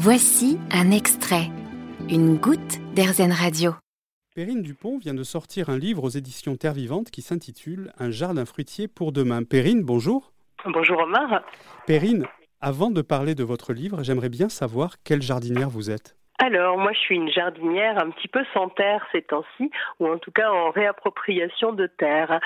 Voici un extrait, une goutte d'Airzen Radio. Perrine Dupont vient de sortir un livre aux éditions Terre Vivante qui s'intitule Un jardin fruitier pour demain. Perrine, bonjour. Bonjour Omar. Perrine, avant de parler de votre livre, j'aimerais bien savoir quelle jardinière vous êtes. Alors, moi, je suis une jardinière un petit peu sans terre ces temps-ci, ou en tout cas en réappropriation de terre.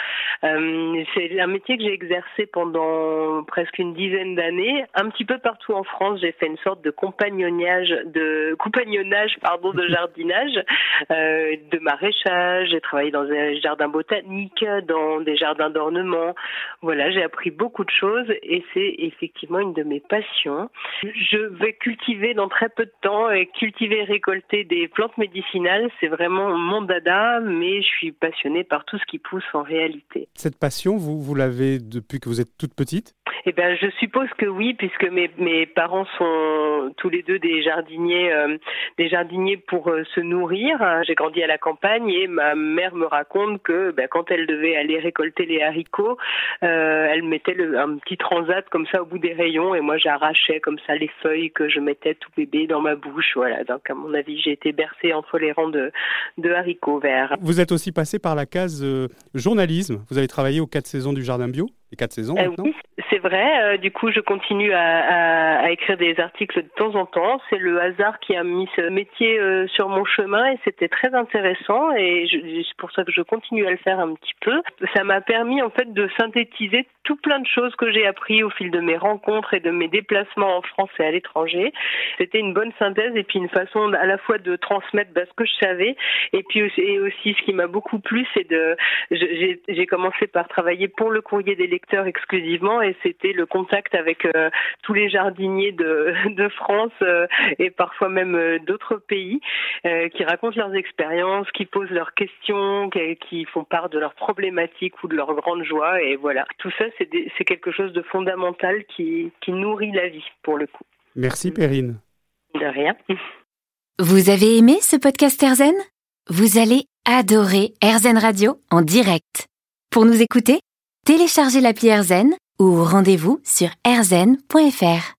Euh, c'est un métier que j'ai exercé pendant presque une dizaine d'années, un petit peu partout en France. J'ai fait une sorte de compagnonnage, de compagnonnage, pardon, de jardinage, euh, de maraîchage. J'ai travaillé dans des jardins botaniques, dans des jardins d'ornement. Voilà, j'ai appris beaucoup de choses et c'est effectivement une de mes passions. Je vais cultiver dans très peu de temps et cultiver cultiver, récolter des plantes médicinales, c'est vraiment mon dada, mais je suis passionnée par tout ce qui pousse en réalité. Cette passion, vous, vous l'avez depuis que vous êtes toute petite? Eh bien, je suppose que oui, puisque mes, mes parents sont tous les deux des jardiniers, euh, des jardiniers pour euh, se nourrir. J'ai grandi à la campagne et ma mère me raconte que ben, quand elle devait aller récolter les haricots, euh, elle mettait le, un petit transat comme ça au bout des rayons et moi j'arrachais comme ça les feuilles que je mettais tout bébé dans ma bouche. Voilà, donc à mon avis j'ai été bercée entre les rangs de, de haricots verts. Vous êtes aussi passé par la case journalisme. Vous avez travaillé aux quatre saisons du Jardin Bio, les quatre saisons maintenant c'est vrai. Euh, du coup, je continue à, à, écrire des articles de temps en temps. C'est le hasard qui a mis ce métier euh, sur mon chemin et c'était très intéressant. Et c'est pour ça que je continue à le faire un petit peu. Ça m'a permis en fait de synthétiser tout plein de choses que j'ai appris au fil de mes rencontres et de mes déplacements en France et à l'étranger. C'était une bonne synthèse et puis une façon à la fois de transmettre bah, ce que je savais et puis aussi, et aussi ce qui m'a beaucoup plu, c'est de j'ai commencé par travailler pour le courrier des lecteurs exclusivement et c'était le contact avec euh, tous les jardiniers de, de France euh, et parfois même euh, d'autres pays qui racontent leurs expériences, qui posent leurs questions, qui, font part de leurs problématiques ou de leurs grandes joies. Et voilà, tout ça, c'est quelque chose de fondamental qui, qui nourrit la vie pour le coup. Merci Perrine. De rien. Vous avez aimé ce podcast Erzen Vous allez adorer Erzen Radio en direct. Pour nous écouter, téléchargez l'appli Erzen ou rendez-vous sur rzen.fr.